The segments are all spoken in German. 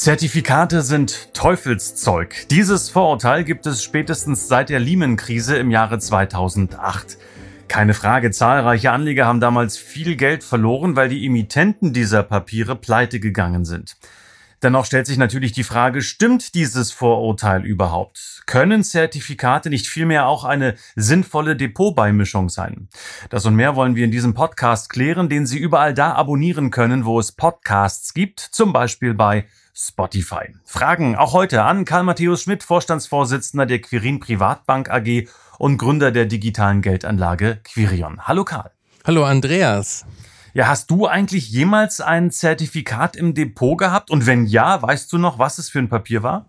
Zertifikate sind Teufelszeug. Dieses Vorurteil gibt es spätestens seit der Lehman-Krise im Jahre 2008. Keine Frage, zahlreiche Anleger haben damals viel Geld verloren, weil die Emittenten dieser Papiere pleite gegangen sind. Dennoch stellt sich natürlich die Frage, stimmt dieses Vorurteil überhaupt? Können Zertifikate nicht vielmehr auch eine sinnvolle Depotbeimischung sein? Das und mehr wollen wir in diesem Podcast klären, den Sie überall da abonnieren können, wo es Podcasts gibt, zum Beispiel bei Spotify. Fragen auch heute an Karl Matthäus Schmidt, Vorstandsvorsitzender der Quirin Privatbank AG und Gründer der digitalen Geldanlage Quirion. Hallo Karl. Hallo Andreas. Ja, hast du eigentlich jemals ein Zertifikat im Depot gehabt? Und wenn ja, weißt du noch, was es für ein Papier war?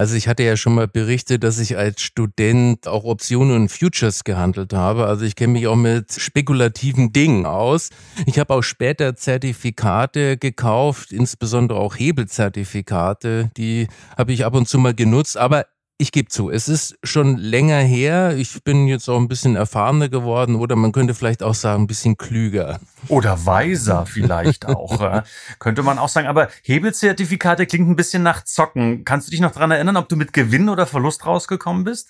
Also ich hatte ja schon mal berichtet, dass ich als Student auch Optionen und Futures gehandelt habe. Also ich kenne mich auch mit spekulativen Dingen aus. Ich habe auch später Zertifikate gekauft, insbesondere auch Hebelzertifikate. Die habe ich ab und zu mal genutzt. Aber ich gebe zu, es ist schon länger her. Ich bin jetzt auch ein bisschen erfahrener geworden oder man könnte vielleicht auch sagen, ein bisschen klüger. Oder weiser vielleicht auch, könnte man auch sagen. Aber Hebelzertifikate klingt ein bisschen nach Zocken. Kannst du dich noch daran erinnern, ob du mit Gewinn oder Verlust rausgekommen bist?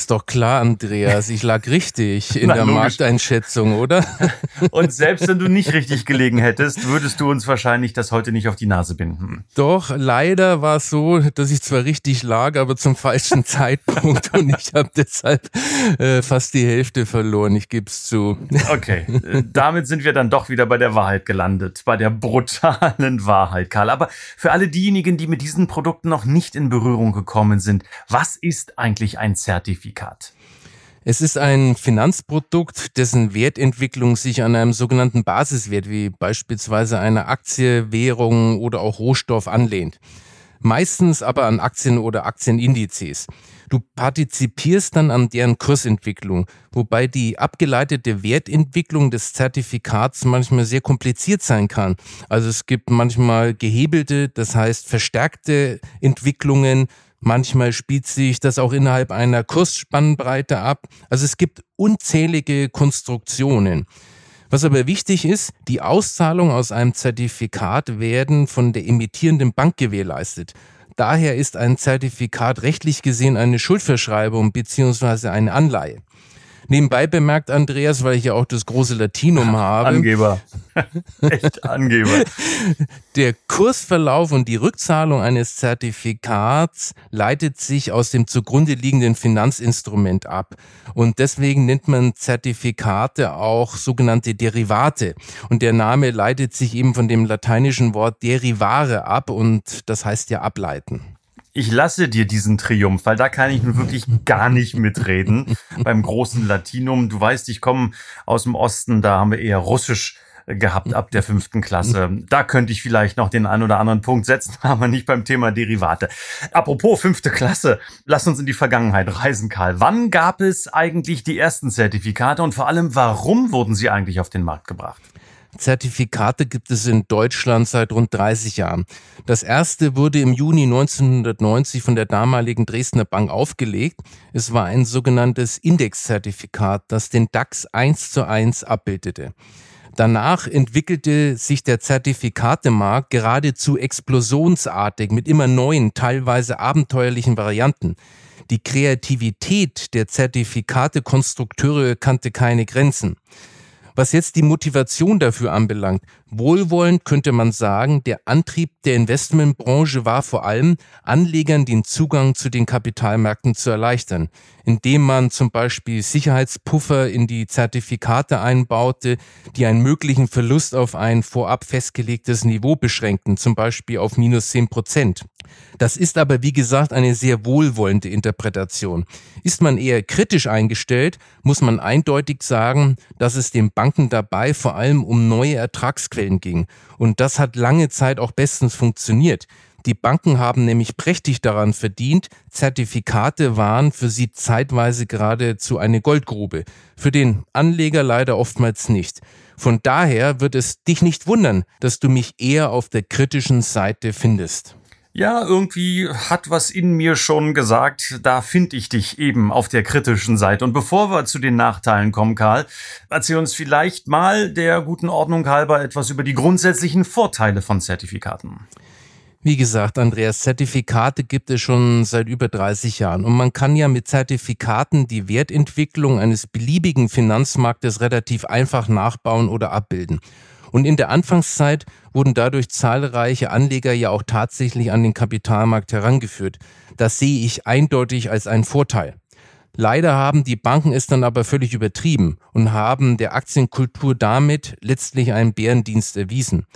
Ist doch klar, Andreas, ich lag richtig in Na, der logisch. Markteinschätzung, oder? Und selbst wenn du nicht richtig gelegen hättest, würdest du uns wahrscheinlich das heute nicht auf die Nase binden. Doch, leider war es so, dass ich zwar richtig lag, aber zum falschen Zeitpunkt und ich habe deshalb äh, fast die Hälfte verloren, ich gebe es zu. Okay, äh, damit sind wir dann doch wieder bei der Wahrheit gelandet, bei der brutalen Wahrheit, Karl. Aber für alle diejenigen, die mit diesen Produkten noch nicht in Berührung gekommen sind, was ist eigentlich ein Zertifikat? Zertifikat? Es ist ein Finanzprodukt, dessen Wertentwicklung sich an einem sogenannten Basiswert wie beispielsweise einer Aktie, Währung oder auch Rohstoff anlehnt. Meistens aber an Aktien oder Aktienindizes. Du partizipierst dann an deren Kursentwicklung, wobei die abgeleitete Wertentwicklung des Zertifikats manchmal sehr kompliziert sein kann. Also es gibt manchmal gehebelte, das heißt verstärkte Entwicklungen, Manchmal spielt sich das auch innerhalb einer Kursspannbreite ab. Also es gibt unzählige Konstruktionen. Was aber wichtig ist, die Auszahlung aus einem Zertifikat werden von der emittierenden Bank gewährleistet. Daher ist ein Zertifikat rechtlich gesehen eine Schuldverschreibung beziehungsweise eine Anleihe. Nebenbei bemerkt, Andreas, weil ich ja auch das große Latinum habe. Angeber. Echt Angeber. Der Kursverlauf und die Rückzahlung eines Zertifikats leitet sich aus dem zugrunde liegenden Finanzinstrument ab. Und deswegen nennt man Zertifikate auch sogenannte Derivate. Und der Name leitet sich eben von dem lateinischen Wort derivare ab und das heißt ja ableiten ich lasse dir diesen Triumph, weil da kann ich nun wirklich gar nicht mitreden. Beim großen Latinum, du weißt, ich komme aus dem Osten, da haben wir eher Russisch gehabt ab der fünften Klasse. Da könnte ich vielleicht noch den einen oder anderen Punkt setzen, aber nicht beim Thema Derivate. Apropos fünfte Klasse, lass uns in die Vergangenheit reisen, Karl. Wann gab es eigentlich die ersten Zertifikate und vor allem, warum wurden sie eigentlich auf den Markt gebracht? Zertifikate gibt es in Deutschland seit rund 30 Jahren. Das erste wurde im Juni 1990 von der damaligen Dresdner Bank aufgelegt. Es war ein sogenanntes Indexzertifikat, das den DAX 1 zu 1 abbildete. Danach entwickelte sich der Zertifikatemarkt geradezu explosionsartig mit immer neuen, teilweise abenteuerlichen Varianten. Die Kreativität der Zertifikatekonstrukteure kannte keine Grenzen. Was jetzt die Motivation dafür anbelangt, wohlwollend könnte man sagen, der Antrieb der Investmentbranche war vor allem, Anlegern den Zugang zu den Kapitalmärkten zu erleichtern, indem man zum Beispiel Sicherheitspuffer in die Zertifikate einbaute, die einen möglichen Verlust auf ein vorab festgelegtes Niveau beschränkten, zum Beispiel auf minus zehn Prozent. Das ist aber, wie gesagt, eine sehr wohlwollende Interpretation. Ist man eher kritisch eingestellt, muss man eindeutig sagen, dass es den Banken dabei vor allem um neue Ertragsquellen ging. Und das hat lange Zeit auch bestens funktioniert. Die Banken haben nämlich prächtig daran verdient. Zertifikate waren für sie zeitweise geradezu eine Goldgrube. Für den Anleger leider oftmals nicht. Von daher wird es dich nicht wundern, dass du mich eher auf der kritischen Seite findest. Ja, irgendwie hat was in mir schon gesagt, da finde ich dich eben auf der kritischen Seite. Und bevor wir zu den Nachteilen kommen, Karl, erzähl uns vielleicht mal der guten Ordnung halber etwas über die grundsätzlichen Vorteile von Zertifikaten. Wie gesagt, Andreas, Zertifikate gibt es schon seit über 30 Jahren und man kann ja mit Zertifikaten die Wertentwicklung eines beliebigen Finanzmarktes relativ einfach nachbauen oder abbilden. Und in der Anfangszeit wurden dadurch zahlreiche Anleger ja auch tatsächlich an den Kapitalmarkt herangeführt. Das sehe ich eindeutig als einen Vorteil. Leider haben die Banken es dann aber völlig übertrieben und haben der Aktienkultur damit letztlich einen Bärendienst erwiesen.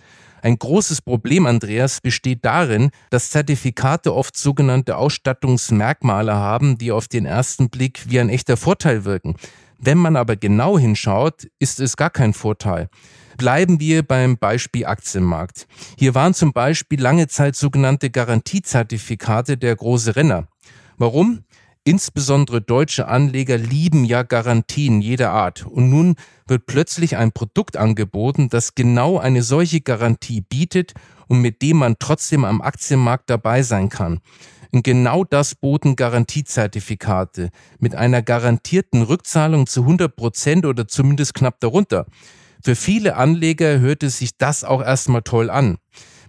Ein großes Problem, Andreas, besteht darin, dass Zertifikate oft sogenannte Ausstattungsmerkmale haben, die auf den ersten Blick wie ein echter Vorteil wirken. Wenn man aber genau hinschaut, ist es gar kein Vorteil. Bleiben wir beim Beispiel Aktienmarkt. Hier waren zum Beispiel lange Zeit sogenannte Garantiezertifikate der große Renner. Warum? Insbesondere deutsche Anleger lieben ja Garantien jeder Art. Und nun wird plötzlich ein Produkt angeboten, das genau eine solche Garantie bietet und mit dem man trotzdem am Aktienmarkt dabei sein kann. Und genau das boten Garantiezertifikate mit einer garantierten Rückzahlung zu 100 Prozent oder zumindest knapp darunter. Für viele Anleger hörte sich das auch erstmal toll an.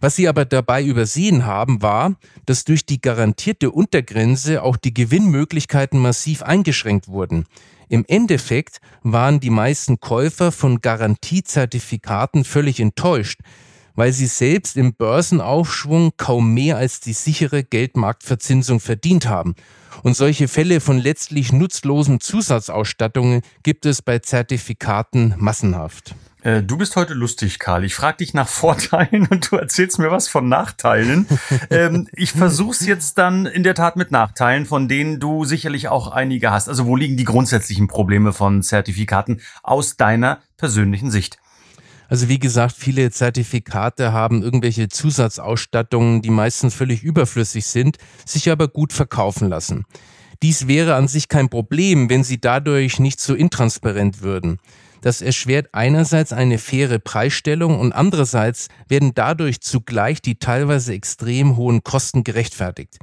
Was sie aber dabei übersehen haben, war, dass durch die garantierte Untergrenze auch die Gewinnmöglichkeiten massiv eingeschränkt wurden. Im Endeffekt waren die meisten Käufer von Garantiezertifikaten völlig enttäuscht, weil sie selbst im Börsenaufschwung kaum mehr als die sichere Geldmarktverzinsung verdient haben. Und solche Fälle von letztlich nutzlosen Zusatzausstattungen gibt es bei Zertifikaten massenhaft. Äh, du bist heute lustig, Karl. Ich frage dich nach Vorteilen und du erzählst mir was von Nachteilen. ähm, ich versuch's jetzt dann in der Tat mit Nachteilen, von denen du sicherlich auch einige hast. Also wo liegen die grundsätzlichen Probleme von Zertifikaten aus deiner persönlichen Sicht? Also wie gesagt, viele Zertifikate haben irgendwelche Zusatzausstattungen, die meistens völlig überflüssig sind, sich aber gut verkaufen lassen. Dies wäre an sich kein Problem, wenn sie dadurch nicht so intransparent würden. Das erschwert einerseits eine faire Preisstellung und andererseits werden dadurch zugleich die teilweise extrem hohen Kosten gerechtfertigt.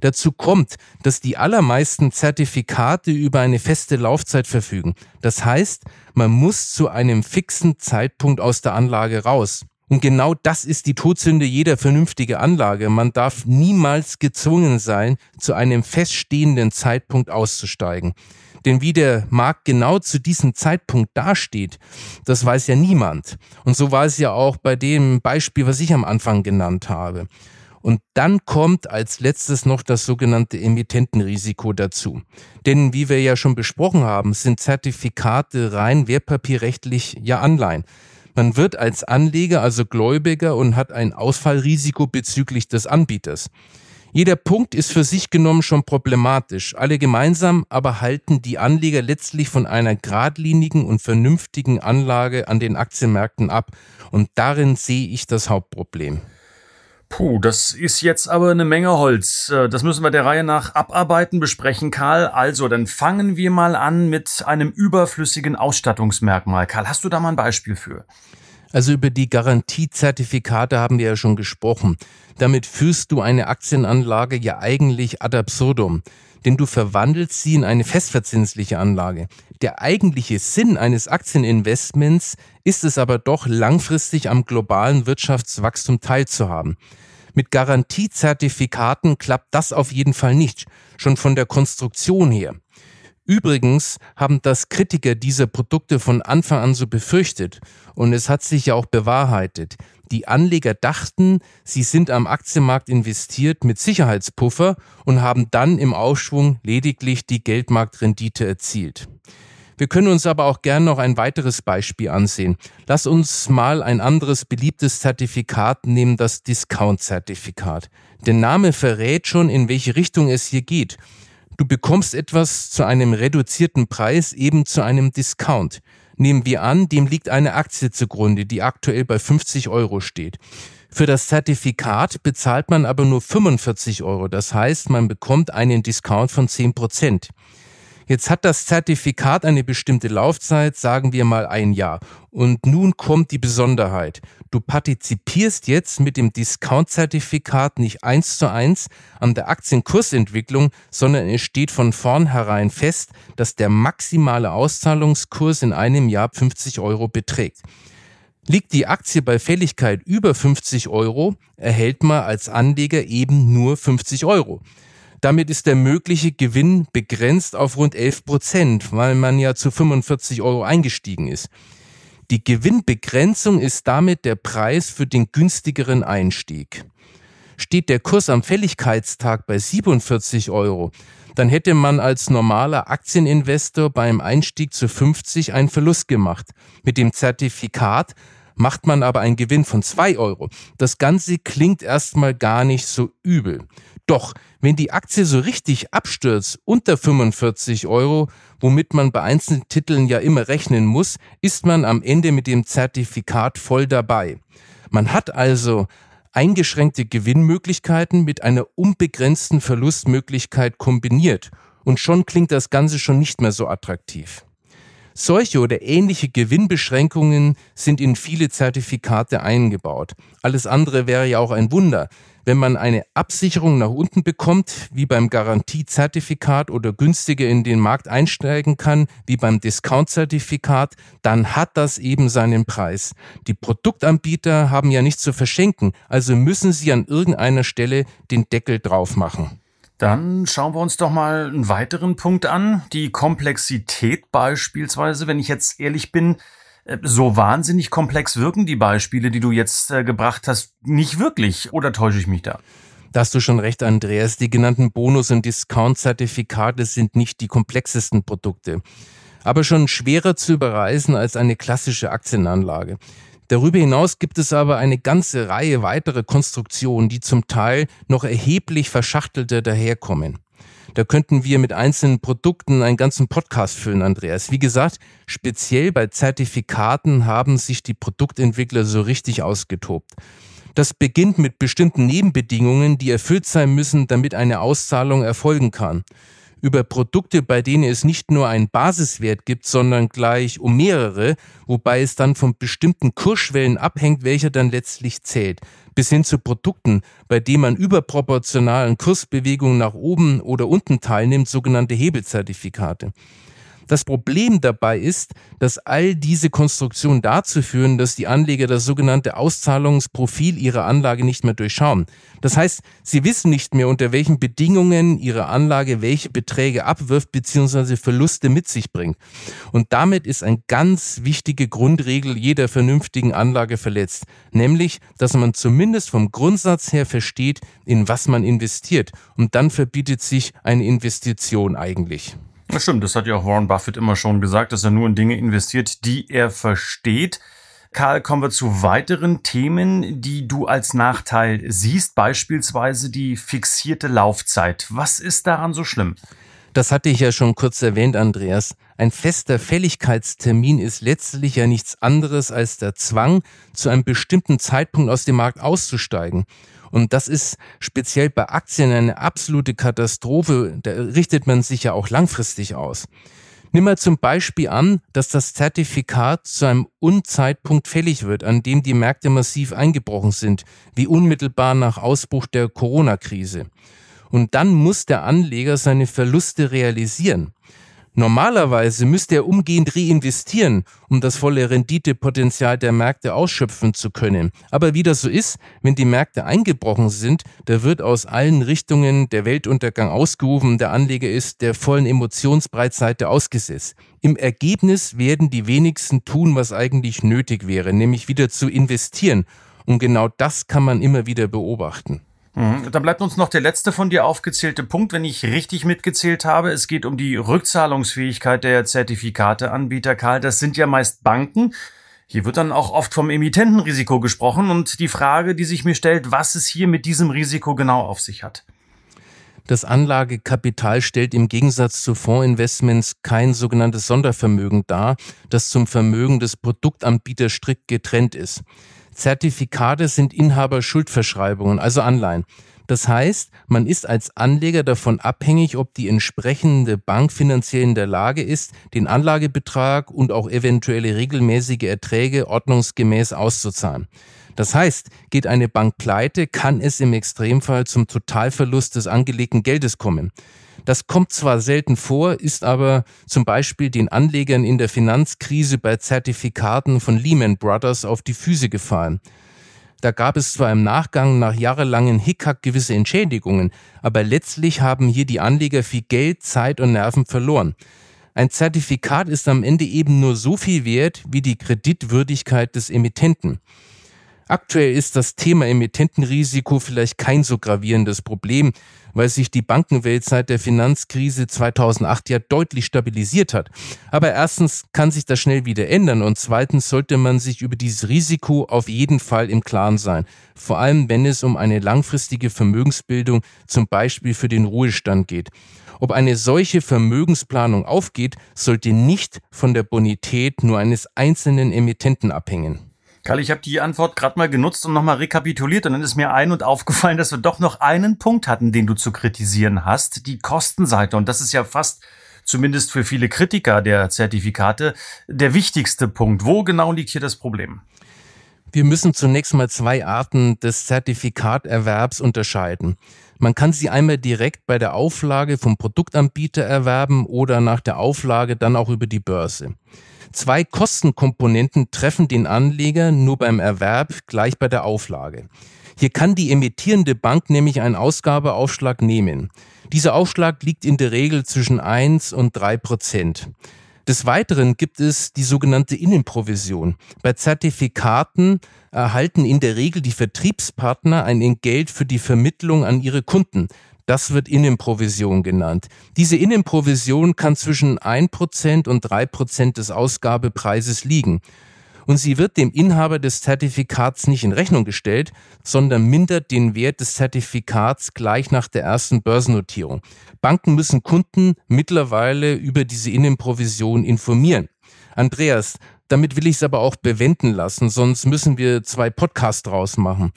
Dazu kommt, dass die allermeisten Zertifikate über eine feste Laufzeit verfügen. Das heißt, man muss zu einem fixen Zeitpunkt aus der Anlage raus. Und genau das ist die Todsünde jeder vernünftigen Anlage. Man darf niemals gezwungen sein, zu einem feststehenden Zeitpunkt auszusteigen. Denn wie der Markt genau zu diesem Zeitpunkt dasteht, das weiß ja niemand. Und so war es ja auch bei dem Beispiel, was ich am Anfang genannt habe. Und dann kommt als letztes noch das sogenannte Emittentenrisiko dazu. Denn wie wir ja schon besprochen haben, sind Zertifikate rein wertpapierrechtlich ja Anleihen. Man wird als Anleger also Gläubiger und hat ein Ausfallrisiko bezüglich des Anbieters. Jeder Punkt ist für sich genommen schon problematisch. Alle gemeinsam aber halten die Anleger letztlich von einer geradlinigen und vernünftigen Anlage an den Aktienmärkten ab. Und darin sehe ich das Hauptproblem. Puh, das ist jetzt aber eine Menge Holz. Äh, das müssen wir der Reihe nach abarbeiten, besprechen, Karl. Also, dann fangen wir mal an mit einem überflüssigen Ausstattungsmerkmal. Karl, hast du da mal ein Beispiel für? Also über die Garantiezertifikate haben wir ja schon gesprochen. Damit führst du eine Aktienanlage ja eigentlich ad absurdum, denn du verwandelst sie in eine festverzinsliche Anlage. Der eigentliche Sinn eines Aktieninvestments ist es aber doch langfristig am globalen Wirtschaftswachstum teilzuhaben. Mit Garantiezertifikaten klappt das auf jeden Fall nicht, schon von der Konstruktion her. Übrigens haben das Kritiker dieser Produkte von Anfang an so befürchtet und es hat sich ja auch bewahrheitet. Die Anleger dachten, sie sind am Aktienmarkt investiert mit Sicherheitspuffer und haben dann im Aufschwung lediglich die Geldmarktrendite erzielt. Wir können uns aber auch gern noch ein weiteres Beispiel ansehen. Lass uns mal ein anderes beliebtes Zertifikat nehmen, das Discount-Zertifikat. Der Name verrät schon, in welche Richtung es hier geht. Du bekommst etwas zu einem reduzierten Preis, eben zu einem Discount. Nehmen wir an, dem liegt eine Aktie zugrunde, die aktuell bei 50 Euro steht. Für das Zertifikat bezahlt man aber nur 45 Euro. Das heißt, man bekommt einen Discount von 10 Prozent. Jetzt hat das Zertifikat eine bestimmte Laufzeit, sagen wir mal ein Jahr. Und nun kommt die Besonderheit. Du partizipierst jetzt mit dem Discount-Zertifikat nicht eins zu eins an der Aktienkursentwicklung, sondern es steht von vornherein fest, dass der maximale Auszahlungskurs in einem Jahr 50 Euro beträgt. Liegt die Aktie bei Fälligkeit über 50 Euro, erhält man als Anleger eben nur 50 Euro. Damit ist der mögliche Gewinn begrenzt auf rund 11 Prozent, weil man ja zu 45 Euro eingestiegen ist. Die Gewinnbegrenzung ist damit der Preis für den günstigeren Einstieg. Steht der Kurs am Fälligkeitstag bei 47 Euro, dann hätte man als normaler Aktieninvestor beim Einstieg zu 50 einen Verlust gemacht. Mit dem Zertifikat macht man aber einen Gewinn von 2 Euro. Das Ganze klingt erstmal gar nicht so übel. Doch, wenn die Aktie so richtig abstürzt unter 45 Euro, womit man bei einzelnen Titeln ja immer rechnen muss, ist man am Ende mit dem Zertifikat voll dabei. Man hat also eingeschränkte Gewinnmöglichkeiten mit einer unbegrenzten Verlustmöglichkeit kombiniert. Und schon klingt das Ganze schon nicht mehr so attraktiv. Solche oder ähnliche Gewinnbeschränkungen sind in viele Zertifikate eingebaut. Alles andere wäre ja auch ein Wunder. Wenn man eine Absicherung nach unten bekommt, wie beim Garantiezertifikat oder günstiger in den Markt einsteigen kann, wie beim Discount-Zertifikat, dann hat das eben seinen Preis. Die Produktanbieter haben ja nichts zu verschenken, also müssen sie an irgendeiner Stelle den Deckel drauf machen. Dann schauen wir uns doch mal einen weiteren Punkt an, die Komplexität beispielsweise. Wenn ich jetzt ehrlich bin, so wahnsinnig komplex wirken die Beispiele, die du jetzt äh, gebracht hast, nicht wirklich. Oder täusche ich mich da? Da hast du schon recht, Andreas. Die genannten Bonus- und Discount-Zertifikate sind nicht die komplexesten Produkte. Aber schon schwerer zu überreisen als eine klassische Aktienanlage. Darüber hinaus gibt es aber eine ganze Reihe weiterer Konstruktionen, die zum Teil noch erheblich verschachtelter daherkommen. Da könnten wir mit einzelnen Produkten einen ganzen Podcast füllen, Andreas. Wie gesagt, speziell bei Zertifikaten haben sich die Produktentwickler so richtig ausgetobt. Das beginnt mit bestimmten Nebenbedingungen, die erfüllt sein müssen, damit eine Auszahlung erfolgen kann über Produkte, bei denen es nicht nur einen Basiswert gibt, sondern gleich um mehrere, wobei es dann von bestimmten Kursschwellen abhängt, welcher dann letztlich zählt, bis hin zu Produkten, bei denen man überproportionalen Kursbewegungen nach oben oder unten teilnimmt, sogenannte Hebelzertifikate. Das Problem dabei ist, dass all diese Konstruktionen dazu führen, dass die Anleger das sogenannte Auszahlungsprofil ihrer Anlage nicht mehr durchschauen. Das heißt, sie wissen nicht mehr, unter welchen Bedingungen ihre Anlage welche Beträge abwirft bzw. Verluste mit sich bringt. Und damit ist eine ganz wichtige Grundregel jeder vernünftigen Anlage verletzt, nämlich, dass man zumindest vom Grundsatz her versteht, in was man investiert. Und dann verbietet sich eine Investition eigentlich. Das stimmt, das hat ja auch Warren Buffett immer schon gesagt, dass er nur in Dinge investiert, die er versteht. Karl, kommen wir zu weiteren Themen, die du als Nachteil siehst, beispielsweise die fixierte Laufzeit. Was ist daran so schlimm? Das hatte ich ja schon kurz erwähnt, Andreas. Ein fester Fälligkeitstermin ist letztlich ja nichts anderes als der Zwang, zu einem bestimmten Zeitpunkt aus dem Markt auszusteigen. Und das ist speziell bei Aktien eine absolute Katastrophe. Da richtet man sich ja auch langfristig aus. Nimm mal zum Beispiel an, dass das Zertifikat zu einem Unzeitpunkt fällig wird, an dem die Märkte massiv eingebrochen sind, wie unmittelbar nach Ausbruch der Corona-Krise. Und dann muss der Anleger seine Verluste realisieren. Normalerweise müsste er umgehend reinvestieren, um das volle Renditepotenzial der Märkte ausschöpfen zu können. Aber wie das so ist, wenn die Märkte eingebrochen sind, da wird aus allen Richtungen der Weltuntergang ausgerufen, der Anleger ist der vollen Emotionsbreitseite ausgesetzt. Im Ergebnis werden die wenigsten tun, was eigentlich nötig wäre, nämlich wieder zu investieren. Und genau das kann man immer wieder beobachten. Mhm. Dann bleibt uns noch der letzte von dir aufgezählte Punkt, wenn ich richtig mitgezählt habe. Es geht um die Rückzahlungsfähigkeit der Zertifikateanbieter, Karl. Das sind ja meist Banken. Hier wird dann auch oft vom Emittentenrisiko gesprochen und die Frage, die sich mir stellt, was es hier mit diesem Risiko genau auf sich hat. Das Anlagekapital stellt im Gegensatz zu Fondsinvestments kein sogenanntes Sondervermögen dar, das zum Vermögen des Produktanbieters strikt getrennt ist. Zertifikate sind Inhaber-Schuldverschreibungen, also Anleihen. Das heißt, man ist als Anleger davon abhängig, ob die entsprechende Bank finanziell in der Lage ist, den Anlagebetrag und auch eventuelle regelmäßige Erträge ordnungsgemäß auszuzahlen. Das heißt, geht eine Bank pleite, kann es im Extremfall zum Totalverlust des angelegten Geldes kommen. Das kommt zwar selten vor, ist aber zum Beispiel den Anlegern in der Finanzkrise bei Zertifikaten von Lehman Brothers auf die Füße gefallen. Da gab es zwar im Nachgang nach jahrelangen Hickhack gewisse Entschädigungen, aber letztlich haben hier die Anleger viel Geld, Zeit und Nerven verloren. Ein Zertifikat ist am Ende eben nur so viel wert wie die Kreditwürdigkeit des Emittenten. Aktuell ist das Thema Emittentenrisiko vielleicht kein so gravierendes Problem, weil sich die Bankenwelt seit der Finanzkrise 2008 ja deutlich stabilisiert hat. Aber erstens kann sich das schnell wieder ändern und zweitens sollte man sich über dieses Risiko auf jeden Fall im Klaren sein. Vor allem, wenn es um eine langfristige Vermögensbildung zum Beispiel für den Ruhestand geht. Ob eine solche Vermögensplanung aufgeht, sollte nicht von der Bonität nur eines einzelnen Emittenten abhängen. Karl, ich habe die Antwort gerade mal genutzt und nochmal rekapituliert und dann ist mir ein und aufgefallen, dass wir doch noch einen Punkt hatten, den du zu kritisieren hast, die Kostenseite. Und das ist ja fast zumindest für viele Kritiker der Zertifikate der wichtigste Punkt. Wo genau liegt hier das Problem? Wir müssen zunächst mal zwei Arten des Zertifikaterwerbs unterscheiden. Man kann sie einmal direkt bei der Auflage vom Produktanbieter erwerben oder nach der Auflage dann auch über die Börse. Zwei Kostenkomponenten treffen den Anleger nur beim Erwerb gleich bei der Auflage. Hier kann die emittierende Bank nämlich einen Ausgabeaufschlag nehmen. Dieser Aufschlag liegt in der Regel zwischen 1 und 3 Prozent. Des Weiteren gibt es die sogenannte Innenprovision. Bei Zertifikaten erhalten in der Regel die Vertriebspartner ein Entgelt für die Vermittlung an ihre Kunden. Das wird Innenprovision genannt. Diese Innenprovision kann zwischen 1% und 3% des Ausgabepreises liegen. Und sie wird dem Inhaber des Zertifikats nicht in Rechnung gestellt, sondern mindert den Wert des Zertifikats gleich nach der ersten Börsennotierung. Banken müssen Kunden mittlerweile über diese Innenprovision informieren. Andreas, damit will ich es aber auch bewenden lassen, sonst müssen wir zwei Podcasts draus machen.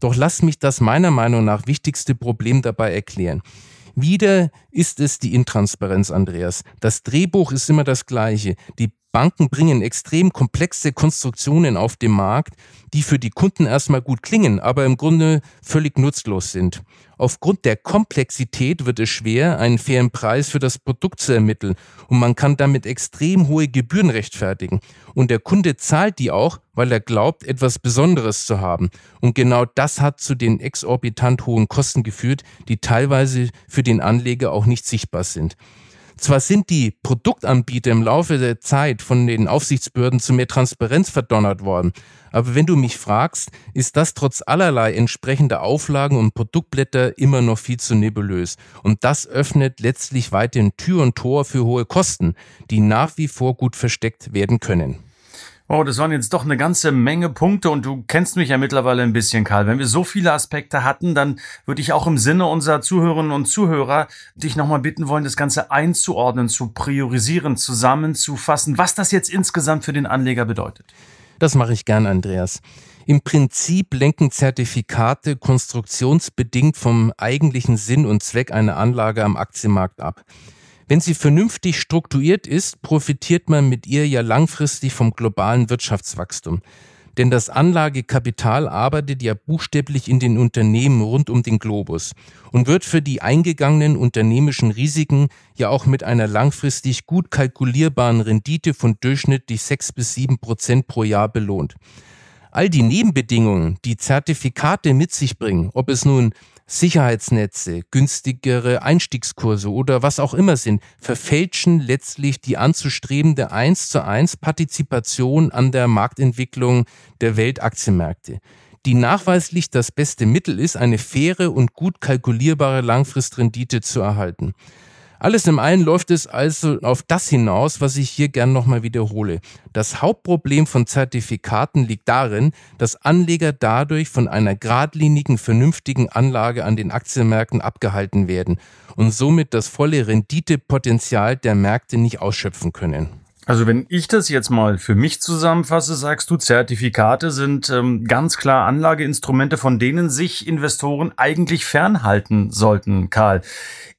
Doch lass mich das meiner Meinung nach wichtigste Problem dabei erklären. Wieder ist es die Intransparenz, Andreas. Das Drehbuch ist immer das gleiche. Die Banken bringen extrem komplexe Konstruktionen auf den Markt, die für die Kunden erstmal gut klingen, aber im Grunde völlig nutzlos sind. Aufgrund der Komplexität wird es schwer, einen fairen Preis für das Produkt zu ermitteln und man kann damit extrem hohe Gebühren rechtfertigen. Und der Kunde zahlt die auch, weil er glaubt, etwas Besonderes zu haben. Und genau das hat zu den exorbitant hohen Kosten geführt, die teilweise für den Anleger auch nicht sichtbar sind. Zwar sind die Produktanbieter im Laufe der Zeit von den Aufsichtsbehörden zu mehr Transparenz verdonnert worden, aber wenn du mich fragst, ist das trotz allerlei entsprechender Auflagen und Produktblätter immer noch viel zu nebulös. Und das öffnet letztlich weiterhin Tür und Tor für hohe Kosten, die nach wie vor gut versteckt werden können. Oh, das waren jetzt doch eine ganze Menge Punkte und du kennst mich ja mittlerweile ein bisschen, Karl. Wenn wir so viele Aspekte hatten, dann würde ich auch im Sinne unserer Zuhörerinnen und Zuhörer dich nochmal bitten wollen, das Ganze einzuordnen, zu priorisieren, zusammenzufassen, was das jetzt insgesamt für den Anleger bedeutet. Das mache ich gern, Andreas. Im Prinzip lenken Zertifikate konstruktionsbedingt vom eigentlichen Sinn und Zweck einer Anlage am Aktienmarkt ab. Wenn sie vernünftig strukturiert ist, profitiert man mit ihr ja langfristig vom globalen Wirtschaftswachstum. Denn das Anlagekapital arbeitet ja buchstäblich in den Unternehmen rund um den Globus und wird für die eingegangenen unternehmischen Risiken ja auch mit einer langfristig gut kalkulierbaren Rendite von durchschnittlich sechs bis sieben Prozent pro Jahr belohnt. All die Nebenbedingungen, die Zertifikate mit sich bringen, ob es nun Sicherheitsnetze, günstigere Einstiegskurse oder was auch immer sind, verfälschen letztlich die anzustrebende 1 zu 1 Partizipation an der Marktentwicklung der Weltaktienmärkte die nachweislich das beste Mittel ist, eine faire und gut kalkulierbare Langfristrendite zu erhalten. Alles im allen läuft es also auf das hinaus, was ich hier gern nochmal wiederhole. Das Hauptproblem von Zertifikaten liegt darin, dass Anleger dadurch von einer geradlinigen, vernünftigen Anlage an den Aktienmärkten abgehalten werden und somit das volle Renditepotenzial der Märkte nicht ausschöpfen können. Also wenn ich das jetzt mal für mich zusammenfasse, sagst du, Zertifikate sind ähm, ganz klar Anlageinstrumente, von denen sich Investoren eigentlich fernhalten sollten, Karl.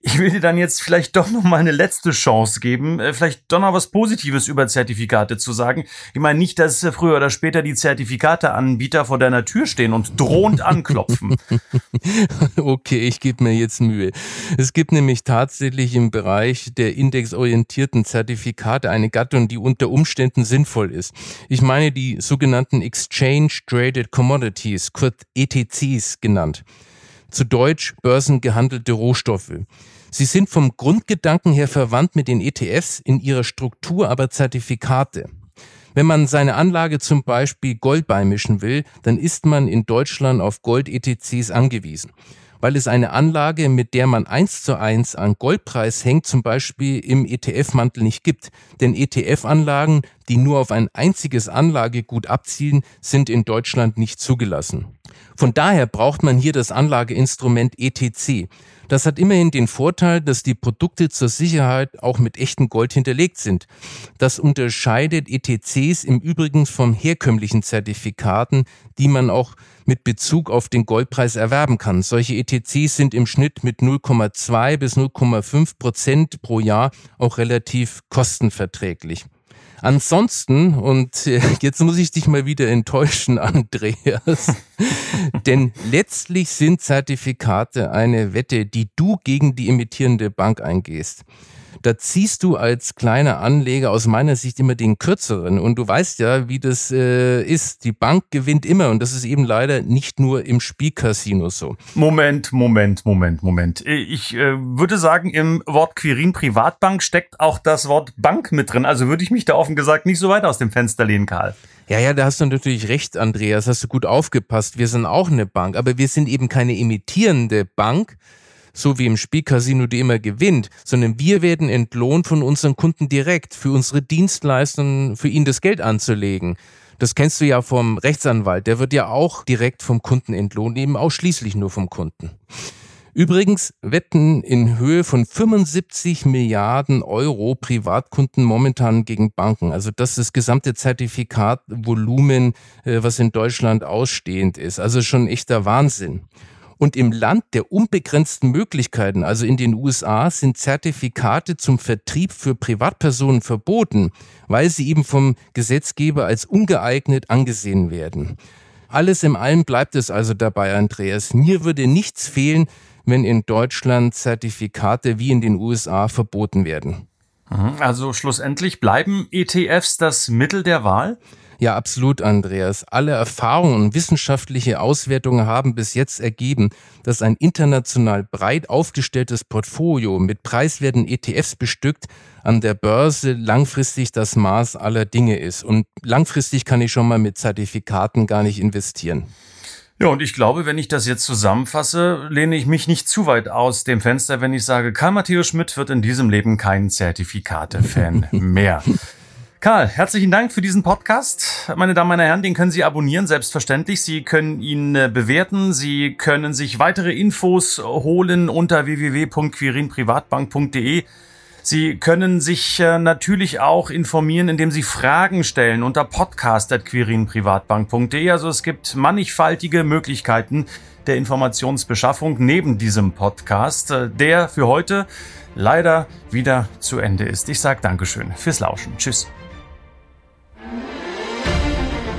Ich will dir dann jetzt vielleicht doch noch mal eine letzte Chance geben, äh, vielleicht doch noch was Positives über Zertifikate zu sagen. Ich meine nicht, dass äh, früher oder später die Zertifikateanbieter vor deiner Tür stehen und drohend anklopfen. okay, ich gebe mir jetzt Mühe. Es gibt nämlich tatsächlich im Bereich der indexorientierten Zertifikate eine Gattung, die unter Umständen sinnvoll ist. Ich meine die sogenannten Exchange Traded Commodities, kurz ETCs genannt zu Deutsch börsengehandelte Rohstoffe. Sie sind vom Grundgedanken her verwandt mit den ETFs, in ihrer Struktur aber Zertifikate. Wenn man seine Anlage zum Beispiel Gold beimischen will, dann ist man in Deutschland auf Gold-ETCs angewiesen, weil es eine Anlage, mit der man eins zu eins an Goldpreis hängt, zum Beispiel im ETF-Mantel nicht gibt. Denn ETF-Anlagen, die nur auf ein einziges Anlagegut abzielen, sind in Deutschland nicht zugelassen. Von daher braucht man hier das Anlageinstrument ETC. Das hat immerhin den Vorteil, dass die Produkte zur Sicherheit auch mit echtem Gold hinterlegt sind. Das unterscheidet ETCs im Übrigen von herkömmlichen Zertifikaten, die man auch mit Bezug auf den Goldpreis erwerben kann. Solche ETCs sind im Schnitt mit 0,2 bis 0,5 Prozent pro Jahr auch relativ kostenverträglich. Ansonsten, und äh, jetzt muss ich dich mal wieder enttäuschen, Andreas, denn letztlich sind Zertifikate eine Wette, die du gegen die emittierende Bank eingehst da ziehst du als kleiner Anleger aus meiner Sicht immer den kürzeren. Und du weißt ja, wie das äh, ist. Die Bank gewinnt immer und das ist eben leider nicht nur im Spielcasino so. Moment, Moment, Moment, Moment. Ich äh, würde sagen, im Wort Quirin Privatbank steckt auch das Wort Bank mit drin. Also würde ich mich da offen gesagt nicht so weit aus dem Fenster lehnen, Karl. Ja, ja, da hast du natürlich recht, Andreas, hast du gut aufgepasst. Wir sind auch eine Bank, aber wir sind eben keine imitierende Bank, so wie im Spielcasino, die immer gewinnt, sondern wir werden entlohnt von unseren Kunden direkt für unsere Dienstleistungen, für ihnen das Geld anzulegen. Das kennst du ja vom Rechtsanwalt, der wird ja auch direkt vom Kunden entlohnt, eben ausschließlich nur vom Kunden. Übrigens wetten in Höhe von 75 Milliarden Euro Privatkunden momentan gegen Banken. Also das ist das gesamte Zertifikatvolumen, äh, was in Deutschland ausstehend ist. Also schon echter Wahnsinn. Und im Land der unbegrenzten Möglichkeiten, also in den USA, sind Zertifikate zum Vertrieb für Privatpersonen verboten, weil sie eben vom Gesetzgeber als ungeeignet angesehen werden. Alles im Allem bleibt es also dabei, Andreas. Mir würde nichts fehlen, wenn in Deutschland Zertifikate wie in den USA verboten werden. Mhm. Also schlussendlich bleiben ETFs das Mittel der Wahl? Ja, absolut, Andreas. Alle Erfahrungen und wissenschaftliche Auswertungen haben bis jetzt ergeben, dass ein international breit aufgestelltes Portfolio mit preiswerten ETFs bestückt an der Börse langfristig das Maß aller Dinge ist. Und langfristig kann ich schon mal mit Zertifikaten gar nicht investieren. Ja, und ich glaube, wenn ich das jetzt zusammenfasse, lehne ich mich nicht zu weit aus dem Fenster, wenn ich sage, Karl Matthäus Schmidt wird in diesem Leben kein Zertifikate-Fan mehr. Karl, herzlichen Dank für diesen Podcast. Meine Damen und Herren, den können Sie abonnieren, selbstverständlich. Sie können ihn äh, bewerten. Sie können sich weitere Infos holen unter www.quirinprivatbank.de. Sie können sich äh, natürlich auch informieren, indem Sie Fragen stellen unter podcast.quirinprivatbank.de. Also es gibt mannigfaltige Möglichkeiten der Informationsbeschaffung neben diesem Podcast, äh, der für heute leider wieder zu Ende ist. Ich sage Dankeschön fürs Lauschen. Tschüss.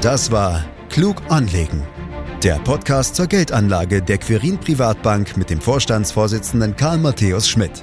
Das war Klug anlegen. Der Podcast zur Geldanlage der Quirin Privatbank mit dem Vorstandsvorsitzenden Karl Matthäus Schmidt.